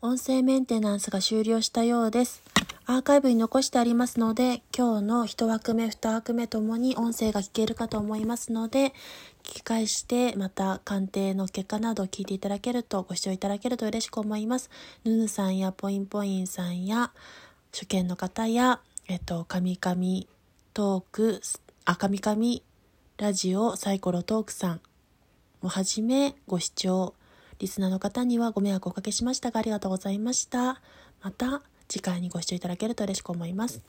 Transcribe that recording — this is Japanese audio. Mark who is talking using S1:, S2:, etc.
S1: 音声メンテナンスが終了したようです。アーカイブに残してありますので、今日の1枠目、2枠目ともに音声が聞けるかと思いますので、聞き返して、また鑑定の結果などを聞いていただけると、ご視聴いただけると嬉しく思います。ヌヌさんやポインポインさんや、初見の方や、えっと、神々トーク、あ、神々ラジオサイコロトークさんをはじめご視聴、リスナーの方にはご迷惑をおかけしましたがありがとうございました。また次回にご視聴いただけると嬉しく思います。